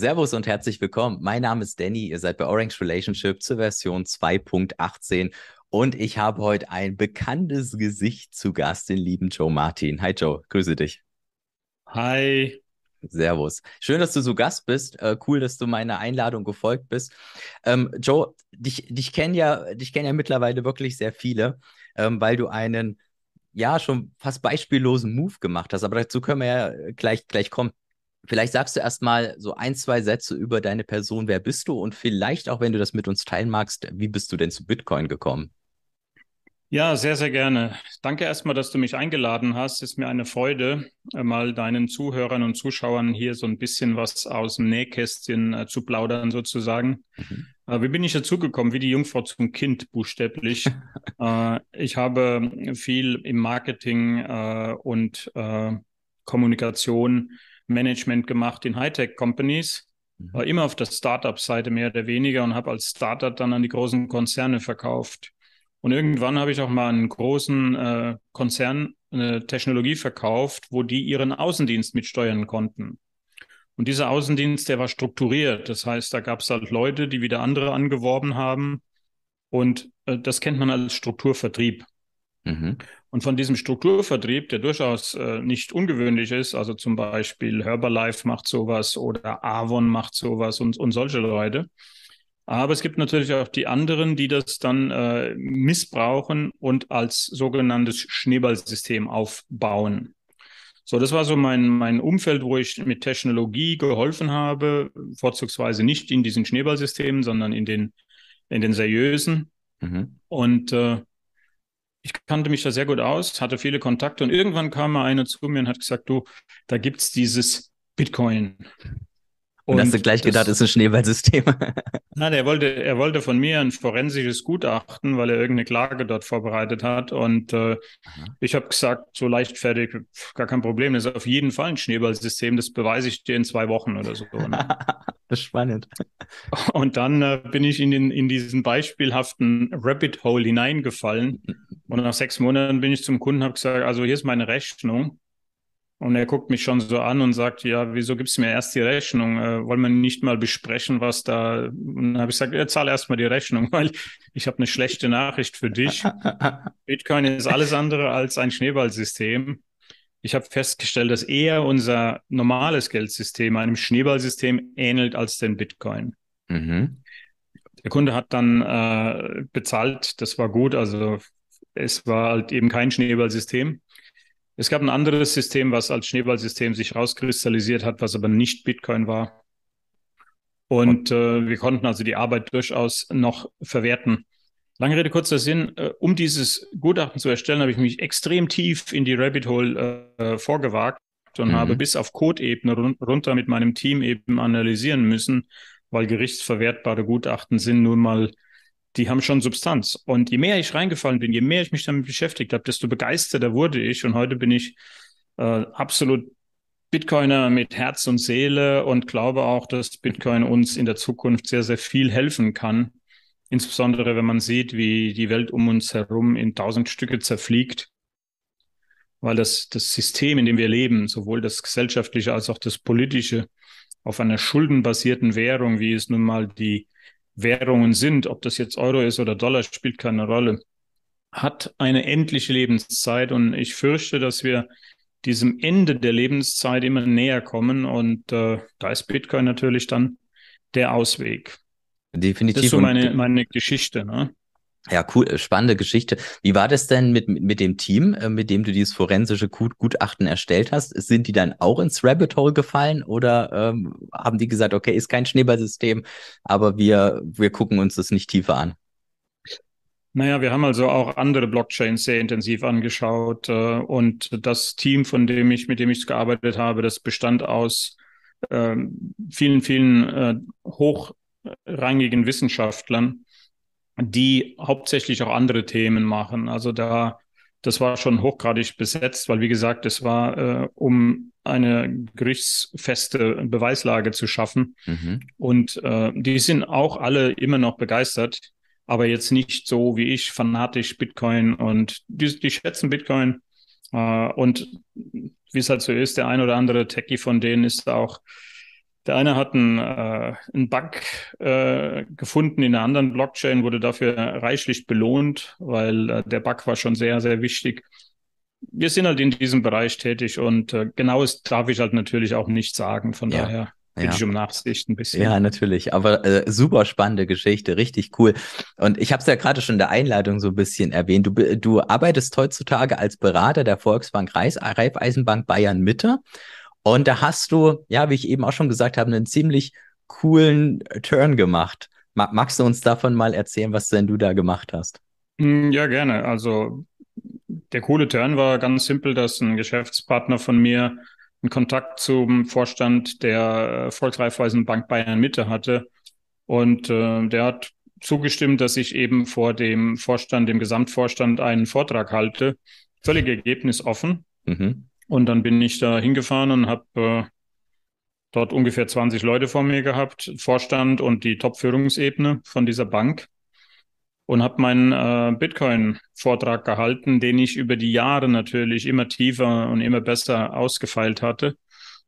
Servus und herzlich willkommen. Mein Name ist Danny. Ihr seid bei Orange Relationship zur Version 2.18 und ich habe heute ein bekanntes Gesicht zu Gast, den lieben Joe Martin. Hi Joe, grüße dich. Hi. Servus. Schön, dass du so Gast bist. Äh, cool, dass du meiner Einladung gefolgt bist. Ähm, Joe, dich, dich kennen ja, dich kennen ja mittlerweile wirklich sehr viele, ähm, weil du einen ja schon fast beispiellosen Move gemacht hast. Aber dazu können wir ja gleich, gleich kommen. Vielleicht sagst du erstmal so ein, zwei Sätze über deine Person. Wer bist du? Und vielleicht auch, wenn du das mit uns teilen magst, wie bist du denn zu Bitcoin gekommen? Ja, sehr, sehr gerne. Danke erstmal, dass du mich eingeladen hast. Ist mir eine Freude, äh, mal deinen Zuhörern und Zuschauern hier so ein bisschen was aus dem Nähkästchen äh, zu plaudern, sozusagen. Mhm. Äh, wie bin ich dazu gekommen? Wie die Jungfrau zum Kind, buchstäblich. äh, ich habe viel im Marketing äh, und äh, Kommunikation, Management gemacht in Hightech-Companies. Mhm. War immer auf der Startup-Seite mehr oder weniger und habe als Startup dann an die großen Konzerne verkauft. Und irgendwann habe ich auch mal einen großen äh, Konzern eine Technologie verkauft, wo die ihren Außendienst mitsteuern konnten. Und dieser Außendienst, der war strukturiert. Das heißt, da gab es halt Leute, die wieder andere angeworben haben. Und äh, das kennt man als Strukturvertrieb. Mhm. Und von diesem Strukturvertrieb, der durchaus äh, nicht ungewöhnlich ist, also zum Beispiel Herbalife macht sowas oder Avon macht sowas und, und solche Leute, aber es gibt natürlich auch die anderen, die das dann äh, missbrauchen und als sogenanntes Schneeballsystem aufbauen. So, das war so mein, mein Umfeld, wo ich mit Technologie geholfen habe, vorzugsweise nicht in diesen Schneeballsystemen, sondern in den, in den seriösen. Mhm. Und äh, ich kannte mich da sehr gut aus, hatte viele Kontakte und irgendwann kam mal einer zu mir und hat gesagt, du, da gibt's dieses Bitcoin. Und, und hast du gleich das, gedacht, ist ein Schneeballsystem. Na, der wollte, er wollte von mir ein forensisches Gutachten, weil er irgendeine Klage dort vorbereitet hat. Und äh, ich habe gesagt, so leichtfertig, gar kein Problem, das ist auf jeden Fall ein Schneeballsystem, das beweise ich dir in zwei Wochen oder so. Ne? das ist spannend. Und dann äh, bin ich in, den, in diesen beispielhaften Rabbit Hole hineingefallen. Und nach sechs Monaten bin ich zum Kunden und habe gesagt, also hier ist meine Rechnung. Und er guckt mich schon so an und sagt, ja, wieso gibst du mir erst die Rechnung? Äh, wollen wir nicht mal besprechen, was da... Und dann habe ich gesagt, ja, zahl erst mal die Rechnung, weil ich habe eine schlechte Nachricht für dich. Bitcoin ist alles andere als ein Schneeballsystem. Ich habe festgestellt, dass eher unser normales Geldsystem einem Schneeballsystem ähnelt als den Bitcoin. Mhm. Der Kunde hat dann äh, bezahlt, das war gut, also es war halt eben kein Schneeballsystem. Es gab ein anderes System, was als Schneeballsystem sich rauskristallisiert hat, was aber nicht Bitcoin war. Und äh, wir konnten also die Arbeit durchaus noch verwerten. Lange Rede, kurzer Sinn. Äh, um dieses Gutachten zu erstellen, habe ich mich extrem tief in die Rabbit Hole äh, vorgewagt und mhm. habe bis auf Code-Ebene run runter mit meinem Team eben analysieren müssen, weil gerichtsverwertbare Gutachten sind nun mal die haben schon Substanz. Und je mehr ich reingefallen bin, je mehr ich mich damit beschäftigt habe, desto begeisterter wurde ich. Und heute bin ich äh, absolut Bitcoiner mit Herz und Seele und glaube auch, dass Bitcoin uns in der Zukunft sehr, sehr viel helfen kann. Insbesondere wenn man sieht, wie die Welt um uns herum in tausend Stücke zerfliegt. Weil das, das System, in dem wir leben, sowohl das gesellschaftliche als auch das politische, auf einer schuldenbasierten Währung, wie es nun mal die Währungen sind, ob das jetzt Euro ist oder Dollar, spielt keine Rolle, hat eine endliche Lebenszeit und ich fürchte, dass wir diesem Ende der Lebenszeit immer näher kommen und äh, da ist Bitcoin natürlich dann der Ausweg. Definitiv. Das ist so meine, meine Geschichte. Ne? Ja, cool, äh, spannende Geschichte. Wie war das denn mit, mit dem Team, äh, mit dem du dieses forensische Gutachten erstellt hast? Sind die dann auch ins Rabbit Hole gefallen oder ähm, haben die gesagt, okay, ist kein Schneeballsystem, aber wir, wir gucken uns das nicht tiefer an? Naja, wir haben also auch andere Blockchains sehr intensiv angeschaut äh, und das Team, von dem ich, mit dem ich gearbeitet habe, das bestand aus äh, vielen, vielen äh, hochrangigen Wissenschaftlern die hauptsächlich auch andere Themen machen. Also da, das war schon hochgradig besetzt, weil wie gesagt, es war, äh, um eine gerichtsfeste Beweislage zu schaffen. Mhm. Und äh, die sind auch alle immer noch begeistert, aber jetzt nicht so wie ich, fanatisch Bitcoin und die, die schätzen Bitcoin. Äh, und wie es halt so ist, der ein oder andere Techie von denen ist auch Der eine hat einen, äh, einen Bug äh, gefunden in einer anderen Blockchain, wurde dafür reichlich belohnt, weil äh, der Bug war schon sehr, sehr wichtig. Wir sind halt in diesem Bereich tätig und äh, genaues darf ich halt natürlich auch nicht sagen. Von ja. daher bitte ja. ich um Nachsicht ein bisschen. Ja, natürlich. Aber äh, super spannende Geschichte, richtig cool. Und ich habe es ja gerade schon in der Einleitung so ein bisschen erwähnt. Du, du arbeitest heutzutage als Berater der Volksbank Reis, Raiffeisenbank Bayern Mitte. Und da hast du, ja, wie ich eben auch schon gesagt habe, einen ziemlich coolen Turn gemacht. Magst du uns davon mal erzählen, was denn du da gemacht hast? Hm, ja, gerne. Also der coole Turn war ganz simpel, dass ein Geschäftspartner von mir einen Kontakt zum Vorstand der äh, Volksreifeisenbank Bayern Mitte hatte. Und äh, der hat zugestimmt, dass ich eben vor dem Vorstand, dem Gesamtvorstand einen Vortrag halte. Völlig ergebnisoffen. Mhm. Und dann bin ich da hingefahren und habe äh, dort ungefähr 20 Leute vor mir gehabt, Vorstand und die Top-Führungsebene von dieser Bank und habe meinen äh, Bitcoin-Vortrag gehalten, den ich über die Jahre natürlich immer tiefer und immer besser ausgefeilt hatte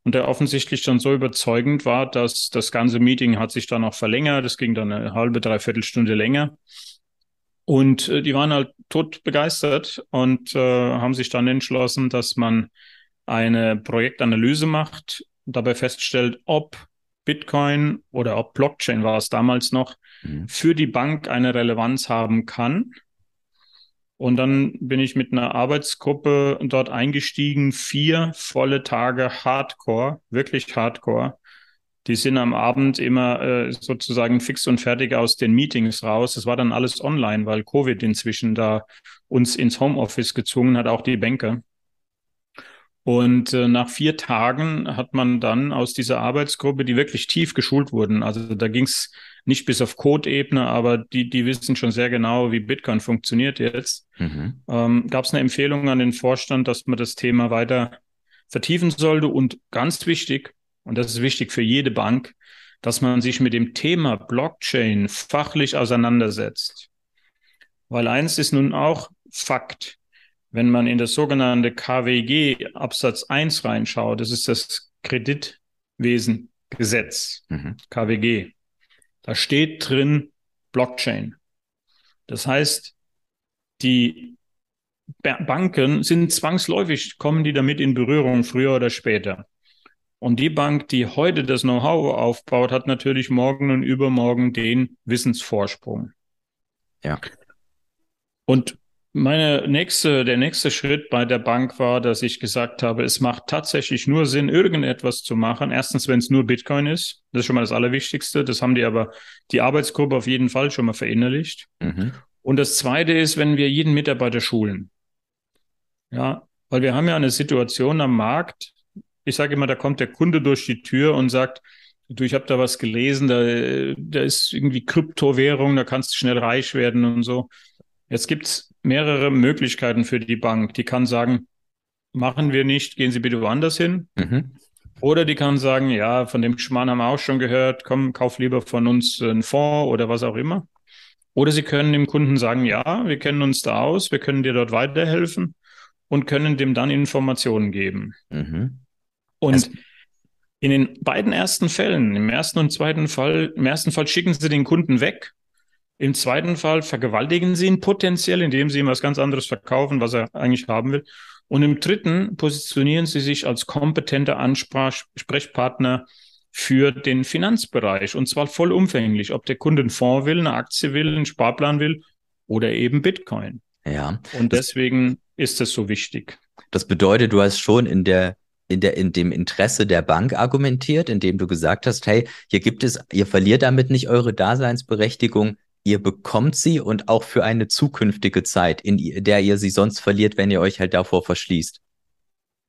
und der offensichtlich dann so überzeugend war, dass das ganze Meeting hat sich dann auch verlängert. Es ging dann eine halbe, dreiviertel Stunde länger. Und äh, die waren halt tot begeistert und äh, haben sich dann entschlossen, dass man eine Projektanalyse macht, dabei feststellt, ob Bitcoin oder ob Blockchain war es damals noch, mhm. für die Bank eine Relevanz haben kann. Und dann bin ich mit einer Arbeitsgruppe dort eingestiegen, vier volle Tage Hardcore, wirklich Hardcore. Die sind am Abend immer äh, sozusagen fix und fertig aus den Meetings raus. Es war dann alles online, weil Covid inzwischen da uns ins Homeoffice gezwungen hat, auch die Banker. Und äh, nach vier Tagen hat man dann aus dieser Arbeitsgruppe, die wirklich tief geschult wurden, also da ging es nicht bis auf Code-Ebene, aber die, die wissen schon sehr genau, wie Bitcoin funktioniert jetzt, mhm. ähm, gab es eine Empfehlung an den Vorstand, dass man das Thema weiter vertiefen sollte. Und ganz wichtig, und das ist wichtig für jede Bank, dass man sich mit dem Thema Blockchain fachlich auseinandersetzt. Weil eins ist nun auch Fakt wenn man in das sogenannte KWG Absatz 1 reinschaut, das ist das Kreditwesengesetz, mhm. KWG, da steht drin Blockchain. Das heißt, die Banken sind zwangsläufig, kommen die damit in Berührung, früher oder später. Und die Bank, die heute das Know-how aufbaut, hat natürlich morgen und übermorgen den Wissensvorsprung. Ja. Und meine nächste, der nächste Schritt bei der Bank war, dass ich gesagt habe, es macht tatsächlich nur Sinn, irgendetwas zu machen. Erstens, wenn es nur Bitcoin ist. Das ist schon mal das Allerwichtigste. Das haben die aber, die Arbeitsgruppe auf jeden Fall schon mal verinnerlicht. Mhm. Und das zweite ist, wenn wir jeden Mitarbeiter schulen. Ja, weil wir haben ja eine Situation am Markt. Ich sage immer, da kommt der Kunde durch die Tür und sagt, du, ich habe da was gelesen, da, da ist irgendwie Kryptowährung, da kannst du schnell reich werden und so. Jetzt gibt's mehrere Möglichkeiten für die Bank. Die kann sagen, machen wir nicht, gehen Sie bitte woanders hin. Mhm. Oder die kann sagen, ja, von dem Schmarrn haben wir auch schon gehört, komm, kauf lieber von uns einen Fonds oder was auch immer. Oder sie können dem Kunden sagen, ja, wir kennen uns da aus, wir können dir dort weiterhelfen und können dem dann Informationen geben. Mhm. Und also, in den beiden ersten Fällen, im ersten und zweiten Fall, im ersten Fall schicken sie den Kunden weg im zweiten Fall vergewaltigen sie ihn potenziell, indem sie ihm was ganz anderes verkaufen, was er eigentlich haben will. Und im dritten positionieren sie sich als kompetenter Ansprechpartner für den Finanzbereich und zwar vollumfänglich, ob der Kunde einen Fonds will, eine Aktie will, einen Sparplan will oder eben Bitcoin. Ja. Und deswegen ist es so wichtig. Das bedeutet, du hast schon in der in, der, in dem Interesse der Bank argumentiert, indem du gesagt hast, hey, hier gibt es, ihr verliert damit nicht eure Daseinsberechtigung, ihr bekommt sie und auch für eine zukünftige Zeit, in der ihr sie sonst verliert, wenn ihr euch halt davor verschließt.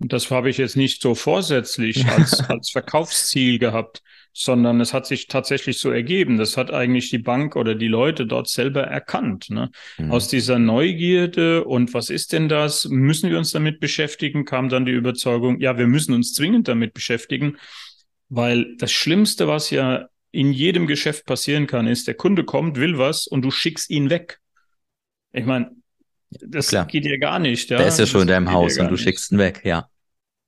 Das habe ich jetzt nicht so vorsätzlich als, als Verkaufsziel gehabt, sondern es hat sich tatsächlich so ergeben. Das hat eigentlich die Bank oder die Leute dort selber erkannt. Ne? Mhm. Aus dieser Neugierde und was ist denn das? Müssen wir uns damit beschäftigen? Kam dann die Überzeugung, ja, wir müssen uns zwingend damit beschäftigen, weil das Schlimmste, was ja in jedem Geschäft passieren kann, ist, der Kunde kommt, will was und du schickst ihn weg. Ich meine, das Klar. geht ja gar nicht. Ja? Der ist ja schon in deinem Haus und du nicht. schickst ihn weg, ja.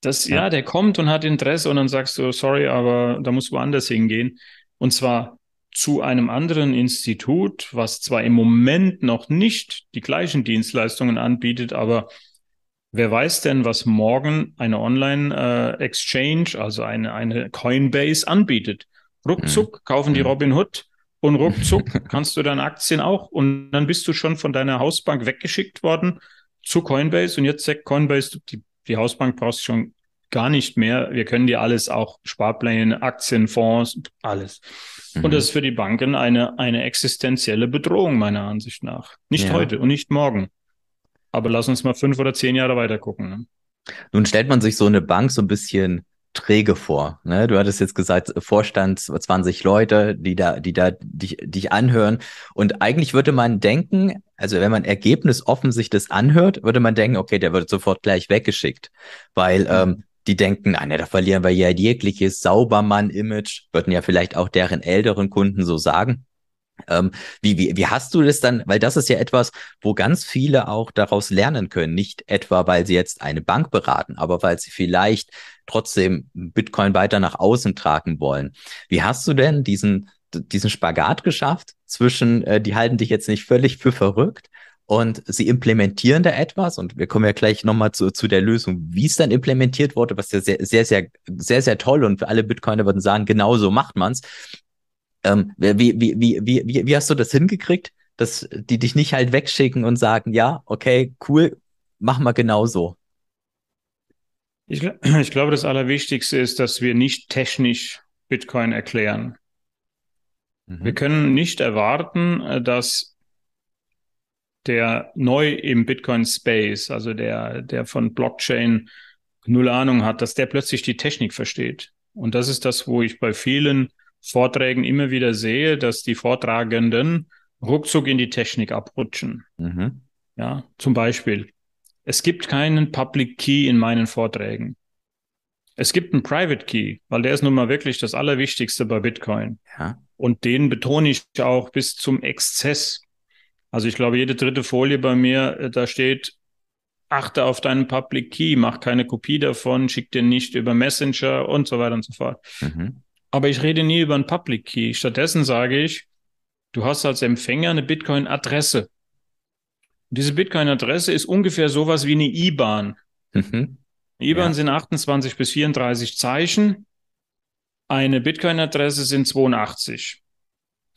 Das, ja. ja, der kommt und hat Interesse und dann sagst du, sorry, aber da muss woanders hingehen. Und zwar zu einem anderen Institut, was zwar im Moment noch nicht die gleichen Dienstleistungen anbietet, aber wer weiß denn, was morgen eine Online-Exchange, äh, also eine, eine Coinbase anbietet. Ruckzuck mhm. kaufen die mhm. Robin Hood und ruckzuck kannst du deine Aktien auch und dann bist du schon von deiner Hausbank weggeschickt worden zu Coinbase und jetzt sagt Coinbase, die, die Hausbank brauchst schon gar nicht mehr. Wir können dir alles auch Sparpläne, Aktien, Fonds, alles. Mhm. Und das ist für die Banken eine, eine existenzielle Bedrohung meiner Ansicht nach. Nicht ja. heute und nicht morgen. Aber lass uns mal fünf oder zehn Jahre weiter gucken. Ne? Nun stellt man sich so eine Bank so ein bisschen träge vor. Ne? Du hattest jetzt gesagt, Vorstand 20 Leute, die da, die da dich, dich anhören. Und eigentlich würde man denken, also wenn man ergebnisoffen sich das anhört, würde man denken, okay, der wird sofort gleich weggeschickt. Weil mhm. ähm, die denken, ah, ne, da verlieren wir ja jegliches Saubermann-Image, würden ja vielleicht auch deren älteren Kunden so sagen. Ähm, wie, wie, wie hast du das dann? Weil das ist ja etwas, wo ganz viele auch daraus lernen können. Nicht etwa, weil sie jetzt eine Bank beraten, aber weil sie vielleicht trotzdem Bitcoin weiter nach außen tragen wollen. Wie hast du denn diesen, diesen Spagat geschafft zwischen, äh, die halten dich jetzt nicht völlig für verrückt und sie implementieren da etwas und wir kommen ja gleich nochmal zu, zu der Lösung, wie es dann implementiert wurde, was ja sehr, sehr, sehr, sehr, sehr toll und für alle Bitcoiner würden sagen, genau so macht man's. Ähm, wie, wie, wie, wie, wie, wie hast du das hingekriegt, dass die dich nicht halt wegschicken und sagen, ja, okay, cool, mach mal genau so? Ich, ich glaube, das Allerwichtigste ist, dass wir nicht technisch Bitcoin erklären. Mhm. Wir können nicht erwarten, äh, dass der neu im Bitcoin-Space, also der, der von Blockchain null Ahnung hat, dass der plötzlich die Technik versteht. Und das ist das, wo ich bei vielen Vorträgen immer wieder sehe, dass die Vortragenden ruckzuck in die Technik abrutschen. Mhm. Ja, zum Beispiel. Es gibt keinen Public Key in meinen Vorträgen. Es gibt einen Private Key, weil der ist nun mal wirklich das Allerwichtigste bei Bitcoin. Ja. Und den betone ich auch bis zum Exzess. Also ich glaube, jede dritte Folie bei mir, äh, da steht, achte auf deinen Public Key, mach keine Kopie davon, schick den nicht über Messenger und so weiter und so fort. Mhm. Aber ich rede nie über einen Public Key. Stattdessen sage ich, du hast als Empfänger eine Bitcoin-Adresse. Diese Bitcoin-Adresse ist ungefähr sowas wie eine IBAN. Mhm. IBAN ja. sind 28 bis 34 Zeichen. Eine Bitcoin-Adresse sind 82.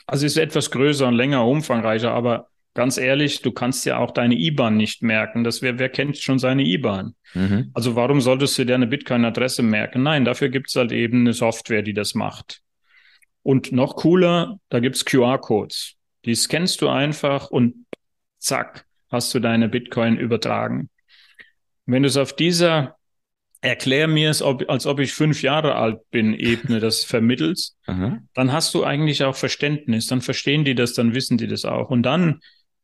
Also ist etwas größer und länger, umfangreicher, aber ganz ehrlich, du kannst ja auch deine IBAN nicht merken. Das wer, wer kennt schon seine IBAN? Mhm. Also warum solltest du dir eine Bitcoin-Adresse merken? Nein, dafür gibt es halt eben eine Software, die das macht. Und noch cooler, da gibt es QR-Codes. Die scannst du einfach und zack, hast du deine Bitcoin übertragen. Wenn du es auf dieser Erklär mir es, ob, als ob ich fünf Jahre alt bin, Ebene das vermittelst, dann hast du eigentlich auch Verständnis. Dann verstehen die das, dann wissen die das auch. Und dann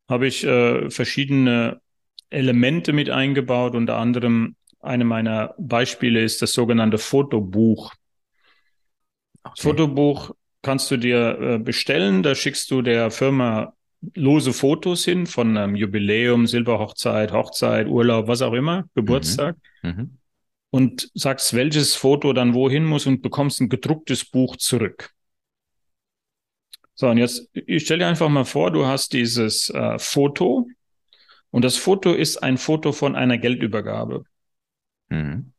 habe ich äh, verschiedene Elemente mit eingebaut. Unter anderem eine meiner Beispiele ist das sogenannte Fotobuch. Okay. Fotobuch kannst du dir äh, bestellen. Da schickst du der Firma lose Fotos hin von einem Jubiläum, Silberhochzeit, Hochzeit, Urlaub, was auch immer, Geburtstag. Mhm. Mhm. Und sagst, welches Foto dann wohin muss und bekommst ein gedrucktes Buch zurück. So, und jetzt, ich stelle dir einfach mal vor, du hast dieses äh, Foto und das Foto ist ein Foto von einer Geldübergabe. Mhm.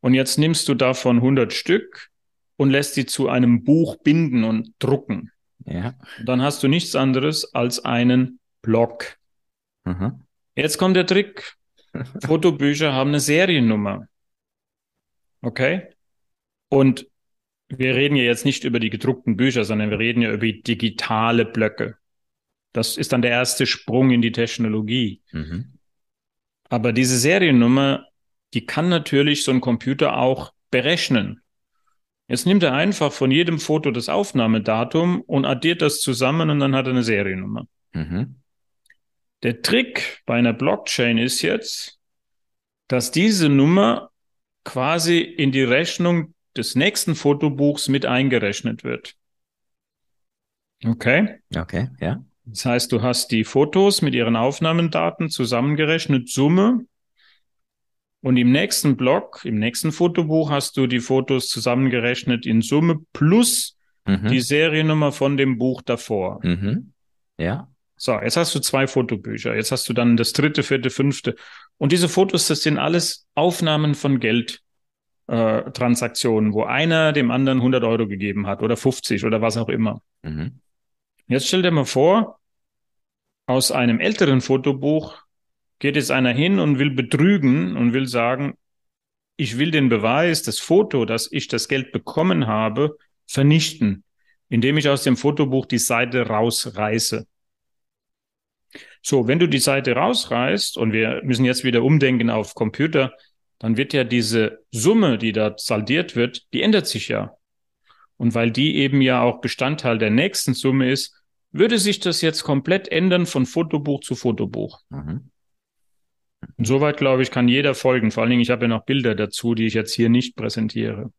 Und jetzt nimmst du davon 100 Stück und lässt die zu einem Buch binden und drucken. Ja. Und dann hast du nichts anderes als einen Block. Mhm. Jetzt kommt der Trick. Fotobücher haben eine Seriennummer. Okay? Und wir reden ja jetzt nicht über die gedruckten Bücher, sondern wir reden ja über digitale Blöcke. Das ist dann der erste Sprung in die Technologie. Mhm. Aber diese Seriennummer, die kann natürlich so ein Computer auch berechnen. Jetzt nimmt er einfach von jedem Foto das Aufnahmedatum und addiert das zusammen und dann hat er eine Seriennummer. Mhm. Der Trick bei einer Blockchain ist jetzt, dass diese Nummer quasi in die Rechnung des nächsten Fotobuchs mit eingerechnet wird. Okay? Okay, ja. Das heißt, du hast die Fotos mit ihren Aufnahmendaten zusammengerechnet, Summe. Und im nächsten Block, im nächsten Fotobuch hast du die Fotos zusammengerechnet in Summe plus Mhm. die Seriennummer von dem Buch davor. Mhm. Ja. So, jetzt hast du zwei Fotobücher. Jetzt hast du dann das dritte, vierte, fünfte. Und diese Fotos, das sind alles Aufnahmen von Geldtransaktionen, äh, Transaktionen, wo einer dem anderen 100 Euro gegeben hat oder 50 oder was auch immer. Mhm. Jetzt stell dir mal vor, aus einem älteren Fotobuch geht jetzt einer hin und will betrügen und will sagen, ich will den Beweis, das Foto, dass ich das Geld bekommen habe, vernichten, indem ich aus dem Fotobuch die Seite rausreiße. So, wenn du die Seite rausreißt und wir müssen jetzt wieder umdenken auf Computer, dann wird ja diese Summe, die da saldiert wird, die ändert sich ja. Und weil die eben ja auch Bestandteil der nächsten Summe ist, würde sich das jetzt komplett ändern von Fotobuch zu Fotobuch. Mhm. Soweit, glaube ich, kann jeder folgen. Vor allen Dingen, ich habe ja noch Bilder dazu, die ich jetzt hier nicht präsentiere.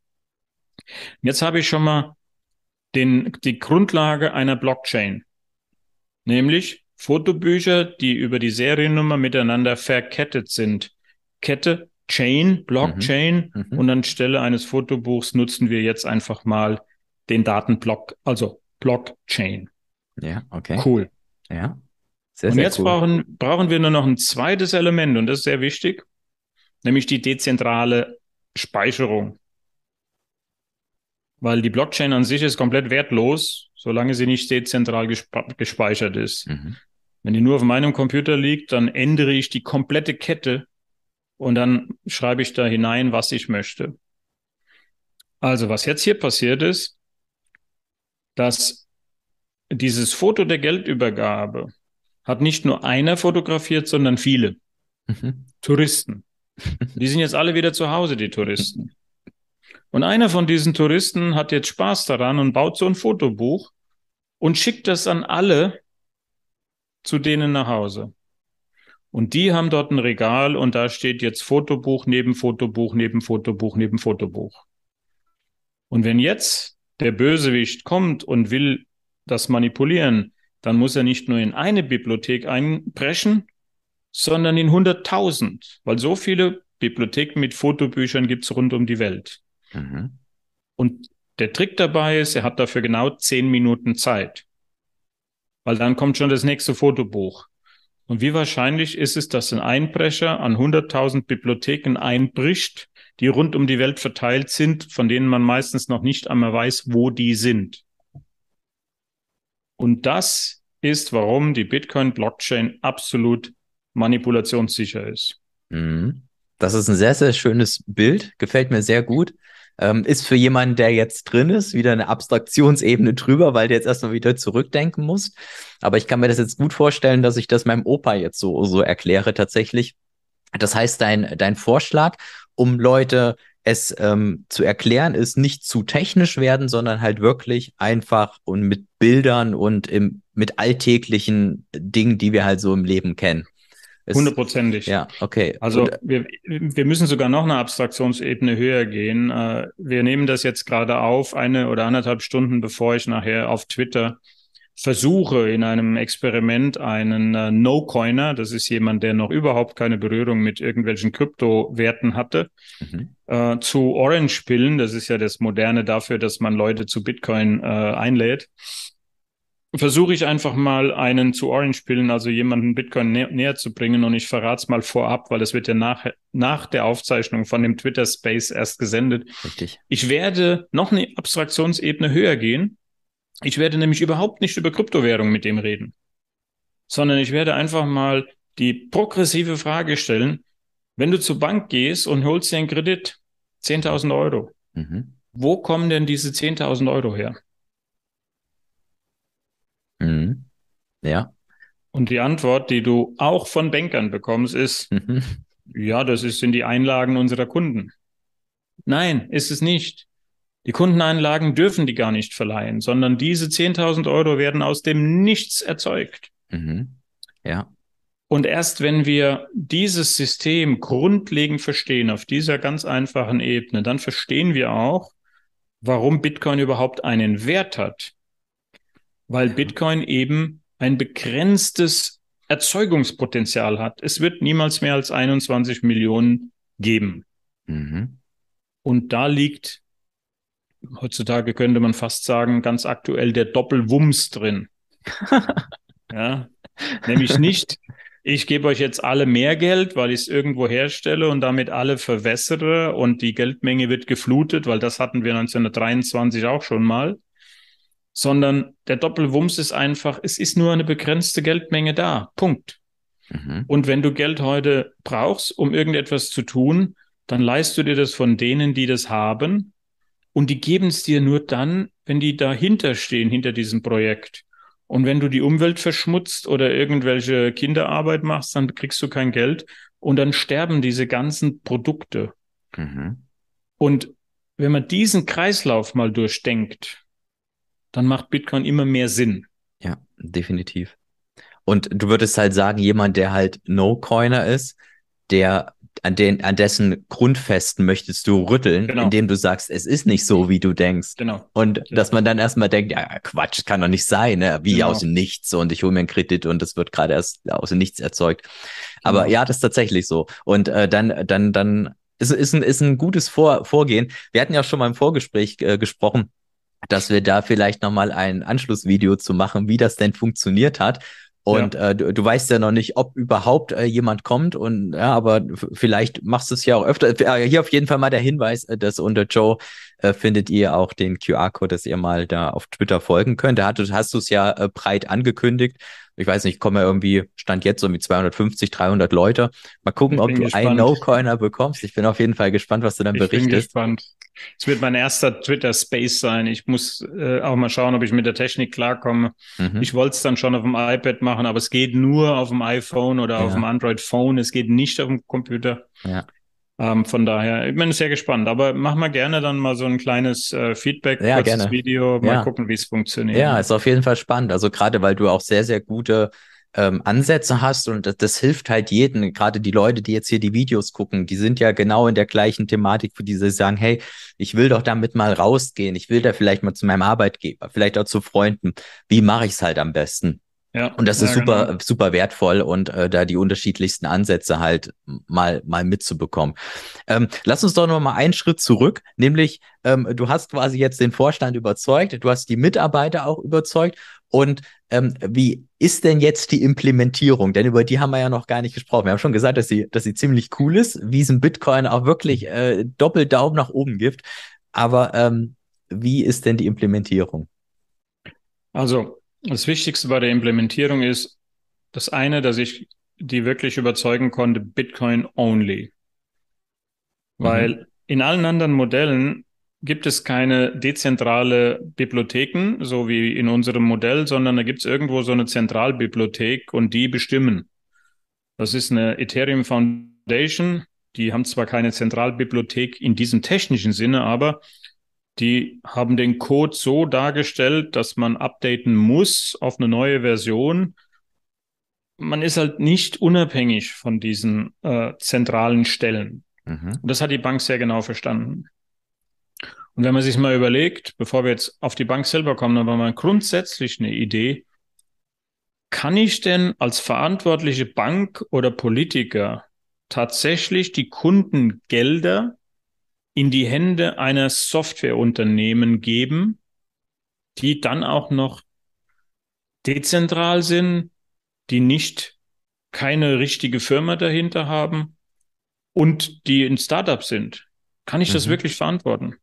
Jetzt habe ich schon mal den, die Grundlage einer Blockchain, nämlich Fotobücher, die über die Seriennummer miteinander verkettet sind. Kette, Chain, Blockchain Mhm. Mhm. und anstelle eines Fotobuchs nutzen wir jetzt einfach mal den Datenblock, also Blockchain. Ja, okay. Cool. Ja. Sehr, Und sehr jetzt cool. brauchen, brauchen wir nur noch ein zweites Element und das ist sehr wichtig, nämlich die dezentrale Speicherung. Weil die Blockchain an sich ist komplett wertlos, solange sie nicht dezentral gespe gespeichert ist. Mhm. Wenn die nur auf meinem Computer liegt, dann ändere ich die komplette Kette und dann schreibe ich da hinein, was ich möchte. Also was jetzt hier passiert ist, dass dieses Foto der Geldübergabe hat nicht nur einer fotografiert, sondern viele Mhm. Touristen. Die sind jetzt alle wieder zu Hause, die Touristen. Und einer von diesen Touristen hat jetzt Spaß daran und baut so ein Fotobuch und schickt das an alle zu denen nach Hause. Und die haben dort ein Regal und da steht jetzt Fotobuch neben Fotobuch neben Fotobuch neben Fotobuch. Und wenn jetzt der Bösewicht kommt und will das manipulieren, dann muss er nicht nur in eine Bibliothek einbrechen, sondern in 100.000, weil so viele Bibliotheken mit Fotobüchern gibt's rund um die Welt. Mhm. Und der Trick dabei ist, er hat dafür genau zehn Minuten Zeit. Weil dann kommt schon das nächste Fotobuch. Und wie wahrscheinlich ist es, dass ein Einbrecher an 100.000 Bibliotheken einbricht, die rund um die Welt verteilt sind, von denen man meistens noch nicht einmal weiß, wo die sind. Und das ist, warum die Bitcoin-Blockchain absolut manipulationssicher ist. Mhm. Das ist ein sehr, sehr schönes Bild. Gefällt mir sehr gut. Ähm, ist für jemanden, der jetzt drin ist, wieder eine Abstraktionsebene drüber, weil der jetzt erstmal wieder zurückdenken muss. Aber ich kann mir das jetzt gut vorstellen, dass ich das meinem Opa jetzt so, so erkläre tatsächlich. Das heißt, dein, dein Vorschlag, um Leute es ähm, zu erklären, ist nicht zu technisch werden, sondern halt wirklich einfach und mit Bildern und im, mit alltäglichen Dingen, die wir halt so im Leben kennen. Hundertprozentig. Ja, okay. Also Und, wir, wir müssen sogar noch eine Abstraktionsebene höher gehen. Äh, Wir nehmen das jetzt gerade auf, eine oder anderthalb Stunden, bevor ich nachher auf Twitter versuche, in einem Experiment einen äh, No-Coiner, das ist jemand, der noch überhaupt keine Berührung mit irgendwelchen Kryptowerten hatte, mhm. äh, zu Orange pillen. Das ist ja das Moderne dafür, dass man Leute zu Bitcoin äh, einlädt. Versuche ich einfach mal einen zu Orange pillen, also jemanden Bitcoin nä näher zu bringen und ich verrate es mal vorab, weil es wird ja nach, nach der Aufzeichnung von dem Twitter Space erst gesendet. Richtig. Ich werde noch eine Abstraktionsebene höher gehen. Ich werde nämlich überhaupt nicht über Kryptowährung mit dem reden, sondern ich werde einfach mal die progressive Frage stellen, wenn du zur Bank gehst und holst dir einen Kredit, 10.000 Euro, Mhm. wo kommen denn diese 10.000 Euro her? Mhm. Ja. Und die Antwort, die du auch von Bankern bekommst, ist, Mhm. ja, das ist in die Einlagen unserer Kunden. Nein, ist es nicht. Die Kundeneinlagen dürfen die gar nicht verleihen, sondern diese 10.000 Euro werden aus dem Nichts erzeugt. Mhm. Ja. Und erst wenn wir dieses System grundlegend verstehen, auf dieser ganz einfachen Ebene, dann verstehen wir auch, warum Bitcoin überhaupt einen Wert hat. Weil Bitcoin eben ein begrenztes Erzeugungspotenzial hat. Es wird niemals mehr als 21 Millionen geben. Mhm. Und da liegt, heutzutage könnte man fast sagen, ganz aktuell der Doppelwumms drin. ja, nämlich nicht, ich gebe euch jetzt alle mehr Geld, weil ich es irgendwo herstelle und damit alle verwässere und die Geldmenge wird geflutet, weil das hatten wir 1923 auch schon mal, sondern der Doppelwumms ist einfach, es ist nur eine begrenzte Geldmenge da. Punkt. Mhm. Und wenn du Geld heute brauchst, um irgendetwas zu tun, dann leist du dir das von denen, die das haben. Und die geben es dir nur dann, wenn die dahinter stehen, hinter diesem Projekt. Und wenn du die Umwelt verschmutzt oder irgendwelche Kinderarbeit machst, dann kriegst du kein Geld und dann sterben diese ganzen Produkte. Mhm. Und wenn man diesen Kreislauf mal durchdenkt, dann macht Bitcoin immer mehr Sinn. Ja, definitiv. Und du würdest halt sagen, jemand, der halt No-Coiner ist, der an, den, an dessen Grundfesten möchtest du rütteln, genau. indem du sagst, es ist nicht so, wie du denkst. Genau. Und genau. dass man dann erstmal denkt, ja, Quatsch, kann doch nicht sein, ne? wie genau. aus dem Nichts und ich hole mir einen Kredit und es wird gerade erst aus dem Nichts erzeugt. Aber genau. ja, das ist tatsächlich so. Und äh, dann, dann, dann ist, ist, ein, ist ein gutes Vor Vorgehen. Wir hatten ja schon mal im Vorgespräch äh, gesprochen, dass wir da vielleicht nochmal ein Anschlussvideo zu machen, wie das denn funktioniert hat. Und ja. äh, du, du weißt ja noch nicht, ob überhaupt äh, jemand kommt. Und ja, aber vielleicht machst du es ja auch öfter. Äh, hier auf jeden Fall mal der Hinweis, äh, dass unter Joe äh, findet ihr auch den QR-Code, dass ihr mal da auf Twitter folgen könnt. Da hast, hast du es ja äh, breit angekündigt. Ich weiß nicht, kommen ja irgendwie, stand jetzt so mit 250, 300 Leute. Mal gucken, ob du gespannt. einen No-Coiner bekommst. Ich bin auf jeden Fall gespannt, was du dann ich berichtest. Bin gespannt. Es wird mein erster Twitter-Space sein. Ich muss äh, auch mal schauen, ob ich mit der Technik klarkomme. Mhm. Ich wollte es dann schon auf dem iPad machen, aber es geht nur auf dem iPhone oder ja. auf dem Android-Phone. Es geht nicht auf dem Computer. Ja. Ähm, von daher, ich bin sehr gespannt. Aber mach mal gerne dann mal so ein kleines äh, Feedback, ja, kurzes gerne. Video, mal ja. gucken, wie es funktioniert. Ja, ist auf jeden Fall spannend. Also gerade weil du auch sehr, sehr gute ähm, Ansätze hast und das, das hilft halt jedem, gerade die Leute, die jetzt hier die Videos gucken, die sind ja genau in der gleichen Thematik, für die sie sagen, hey, ich will doch damit mal rausgehen, ich will da vielleicht mal zu meinem Arbeitgeber, vielleicht auch zu Freunden. Wie mache ich es halt am besten? Ja, und das ja, ist super, genau. super wertvoll und äh, da die unterschiedlichsten Ansätze halt mal, mal mitzubekommen. Ähm, lass uns doch noch mal einen Schritt zurück, nämlich ähm, du hast quasi jetzt den Vorstand überzeugt, du hast die Mitarbeiter auch überzeugt und ähm, wie ist denn jetzt die Implementierung? Denn über die haben wir ja noch gar nicht gesprochen. Wir haben schon gesagt, dass sie, dass sie ziemlich cool ist, wie es ein Bitcoin auch wirklich äh, doppelt Daumen nach oben gibt. Aber ähm, wie ist denn die Implementierung? Also das Wichtigste bei der Implementierung ist das eine, dass ich die wirklich überzeugen konnte, Bitcoin only. Weil mhm. in allen anderen Modellen gibt es keine dezentrale Bibliotheken, so wie in unserem Modell, sondern da gibt es irgendwo so eine Zentralbibliothek und die bestimmen. Das ist eine Ethereum Foundation. Die haben zwar keine Zentralbibliothek in diesem technischen Sinne, aber die haben den Code so dargestellt, dass man updaten muss auf eine neue Version. Man ist halt nicht unabhängig von diesen äh, zentralen Stellen. Mhm. Und das hat die Bank sehr genau verstanden. Und wenn man sich mal überlegt, bevor wir jetzt auf die Bank selber kommen, aber mal grundsätzlich eine Idee, kann ich denn als verantwortliche Bank oder Politiker tatsächlich die Kundengelder in die Hände einer Softwareunternehmen geben, die dann auch noch dezentral sind, die nicht keine richtige Firma dahinter haben und die ein Startup sind. Kann ich mhm. das wirklich verantworten?